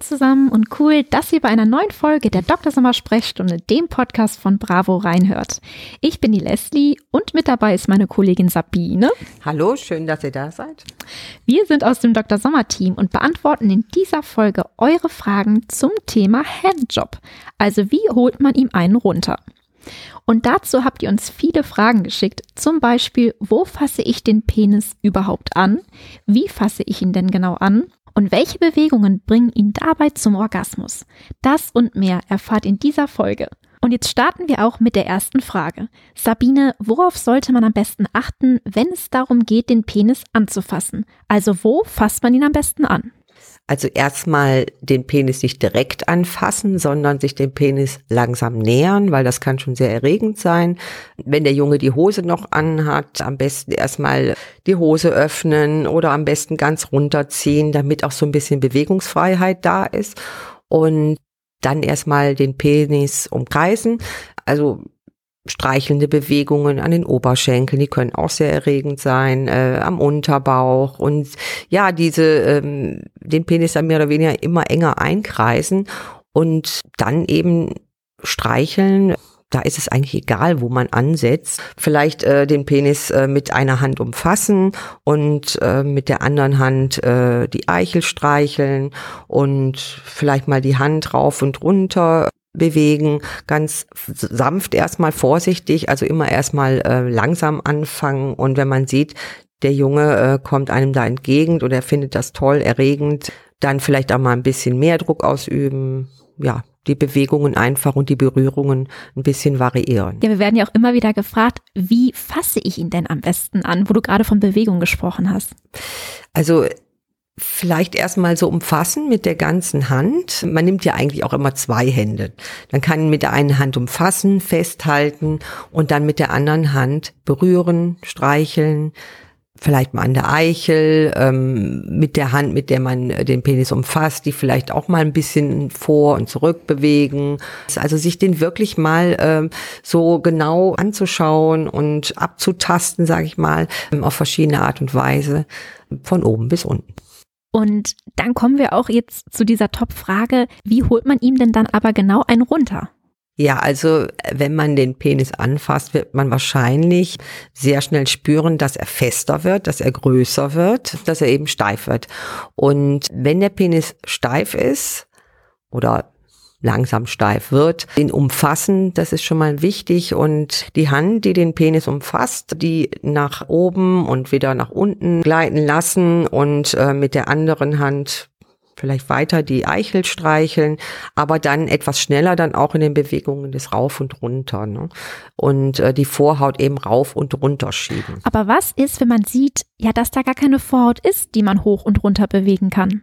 zusammen und cool, dass ihr bei einer neuen Folge der Dr. Sommer Sprechstunde, dem Podcast von Bravo, reinhört. Ich bin die Leslie und mit dabei ist meine Kollegin Sabine. Hallo, schön, dass ihr da seid. Wir sind aus dem Dr. Sommer Team und beantworten in dieser Folge eure Fragen zum Thema Handjob. Also wie holt man ihm einen runter? Und dazu habt ihr uns viele Fragen geschickt. Zum Beispiel, wo fasse ich den Penis überhaupt an? Wie fasse ich ihn denn genau an? Und welche Bewegungen bringen ihn dabei zum Orgasmus? Das und mehr erfahrt in dieser Folge. Und jetzt starten wir auch mit der ersten Frage. Sabine, worauf sollte man am besten achten, wenn es darum geht, den Penis anzufassen? Also wo fasst man ihn am besten an? Also erstmal den Penis nicht direkt anfassen, sondern sich dem Penis langsam nähern, weil das kann schon sehr erregend sein. Wenn der Junge die Hose noch anhat, am besten erstmal die Hose öffnen oder am besten ganz runterziehen, damit auch so ein bisschen Bewegungsfreiheit da ist. Und dann erstmal den Penis umkreisen. Also streichelnde Bewegungen an den Oberschenkeln, die können auch sehr erregend sein, äh, am Unterbauch und ja, diese ähm, den Penis dann mehr oder weniger immer enger einkreisen und dann eben streicheln. Da ist es eigentlich egal, wo man ansetzt. Vielleicht äh, den Penis äh, mit einer Hand umfassen und äh, mit der anderen Hand äh, die Eichel streicheln und vielleicht mal die Hand rauf und runter bewegen, ganz sanft erstmal vorsichtig, also immer erstmal äh, langsam anfangen und wenn man sieht, der Junge äh, kommt einem da entgegen oder er findet das toll, erregend, dann vielleicht auch mal ein bisschen mehr Druck ausüben, ja, die Bewegungen einfach und die Berührungen ein bisschen variieren. Ja, wir werden ja auch immer wieder gefragt, wie fasse ich ihn denn am besten an, wo du gerade von Bewegung gesprochen hast? Also vielleicht erstmal so umfassen mit der ganzen Hand. Man nimmt ja eigentlich auch immer zwei Hände. Dann kann mit der einen Hand umfassen, festhalten und dann mit der anderen Hand berühren, streicheln, vielleicht mal an der Eichel, ähm, mit der Hand, mit der man den Penis umfasst, die vielleicht auch mal ein bisschen vor und zurück bewegen. Also sich den wirklich mal ähm, so genau anzuschauen und abzutasten, sage ich mal, auf verschiedene Art und Weise, von oben bis unten. Und dann kommen wir auch jetzt zu dieser Top-Frage, wie holt man ihm denn dann aber genau einen runter? Ja, also wenn man den Penis anfasst, wird man wahrscheinlich sehr schnell spüren, dass er fester wird, dass er größer wird, dass er eben steif wird. Und wenn der Penis steif ist oder langsam steif wird. Den umfassen, das ist schon mal wichtig und die Hand, die den Penis umfasst, die nach oben und wieder nach unten gleiten lassen und äh, mit der anderen Hand vielleicht weiter die Eichel streicheln, aber dann etwas schneller dann auch in den Bewegungen des Rauf und Runter ne? und äh, die Vorhaut eben rauf und runter schieben. Aber was ist, wenn man sieht, ja, dass da gar keine Vorhaut ist, die man hoch und runter bewegen kann?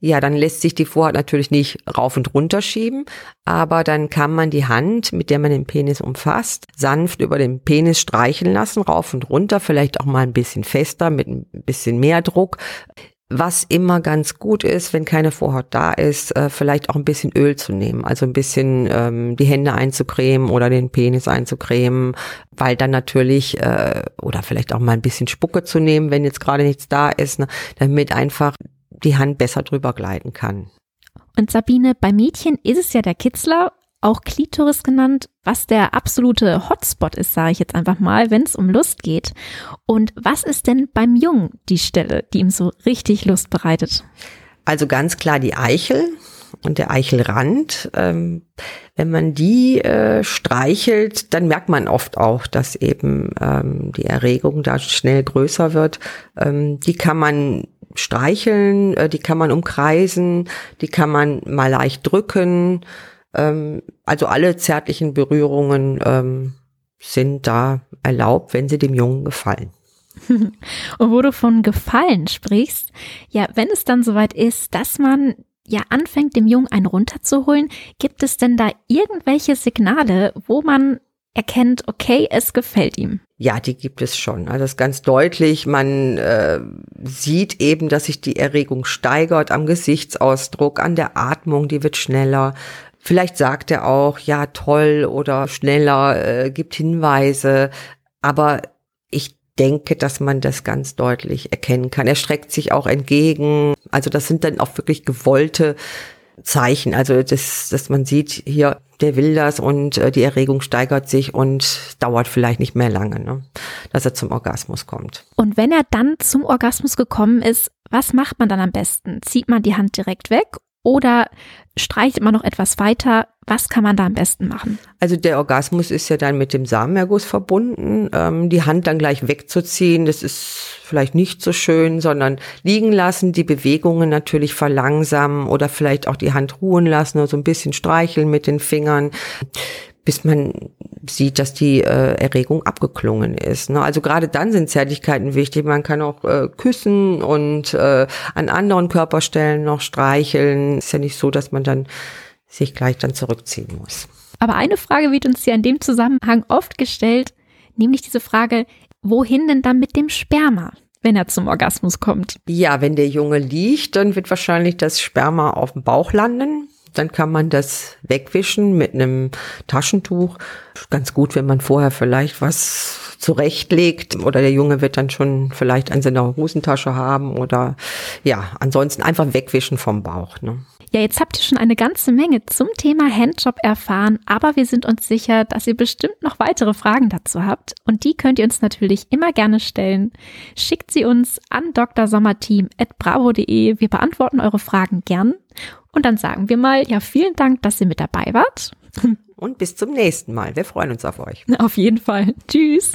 Ja, dann lässt sich die Vorhaut natürlich nicht rauf und runter schieben, aber dann kann man die Hand, mit der man den Penis umfasst, sanft über den Penis streicheln lassen, rauf und runter, vielleicht auch mal ein bisschen fester, mit ein bisschen mehr Druck. Was immer ganz gut ist, wenn keine Vorhaut da ist, äh, vielleicht auch ein bisschen Öl zu nehmen, also ein bisschen ähm, die Hände einzucremen oder den Penis einzucremen, weil dann natürlich äh, oder vielleicht auch mal ein bisschen Spucke zu nehmen, wenn jetzt gerade nichts da ist, ne, damit einfach die Hand besser drüber gleiten kann. Und Sabine, bei Mädchen ist es ja der Kitzler, auch Klitoris genannt, was der absolute Hotspot ist, sage ich jetzt einfach mal, wenn es um Lust geht. Und was ist denn beim Jungen die Stelle, die ihm so richtig Lust bereitet? Also ganz klar die Eichel und der Eichelrand. Ähm, wenn man die äh, streichelt, dann merkt man oft auch, dass eben ähm, die Erregung da schnell größer wird. Ähm, die kann man streicheln, äh, die kann man umkreisen, die kann man mal leicht drücken. Ähm, also alle zärtlichen Berührungen ähm, sind da erlaubt, wenn sie dem Jungen gefallen. Und wo du von Gefallen sprichst, ja, wenn es dann soweit ist, dass man ja anfängt, dem Jungen einen runterzuholen, gibt es denn da irgendwelche Signale, wo man erkennt, okay, es gefällt ihm? Ja, die gibt es schon. Also das ist ganz deutlich. Man äh, sieht eben, dass sich die Erregung steigert am Gesichtsausdruck, an der Atmung, die wird schneller. Vielleicht sagt er auch, ja, toll oder schneller, äh, gibt Hinweise. Aber ich denke, dass man das ganz deutlich erkennen kann. Er streckt sich auch entgegen. Also das sind dann auch wirklich gewollte Zeichen. Also das, dass man sieht, hier, der will das und äh, die Erregung steigert sich und dauert vielleicht nicht mehr lange, ne? dass er zum Orgasmus kommt. Und wenn er dann zum Orgasmus gekommen ist, was macht man dann am besten? Zieht man die Hand direkt weg oder streicht man noch etwas weiter? Was kann man da am besten machen? Also der Orgasmus ist ja dann mit dem Samenerguss verbunden. Ähm, die Hand dann gleich wegzuziehen, das ist vielleicht nicht so schön, sondern liegen lassen, die Bewegungen natürlich verlangsamen oder vielleicht auch die Hand ruhen lassen oder so ein bisschen streicheln mit den Fingern bis man sieht, dass die äh, Erregung abgeklungen ist. Ne? Also gerade dann sind Zärtlichkeiten wichtig. Man kann auch äh, küssen und äh, an anderen Körperstellen noch streicheln. Ist ja nicht so, dass man dann sich gleich dann zurückziehen muss. Aber eine Frage wird uns ja in dem Zusammenhang oft gestellt, nämlich diese Frage, wohin denn dann mit dem Sperma? wenn er zum Orgasmus kommt. Ja, wenn der Junge liegt, dann wird wahrscheinlich das Sperma auf dem Bauch landen dann kann man das wegwischen mit einem Taschentuch. Ganz gut, wenn man vorher vielleicht was zurechtlegt oder der Junge wird dann schon vielleicht an seiner Hosentasche haben oder ja, ansonsten einfach wegwischen vom Bauch. Ne? Ja, jetzt habt ihr schon eine ganze Menge zum Thema Handjob erfahren, aber wir sind uns sicher, dass ihr bestimmt noch weitere Fragen dazu habt und die könnt ihr uns natürlich immer gerne stellen. Schickt sie uns an drsommerteam@bravo.de. Wir beantworten eure Fragen gern und dann sagen wir mal, ja, vielen Dank, dass ihr mit dabei wart. Und bis zum nächsten Mal. Wir freuen uns auf euch. Auf jeden Fall. Tschüss.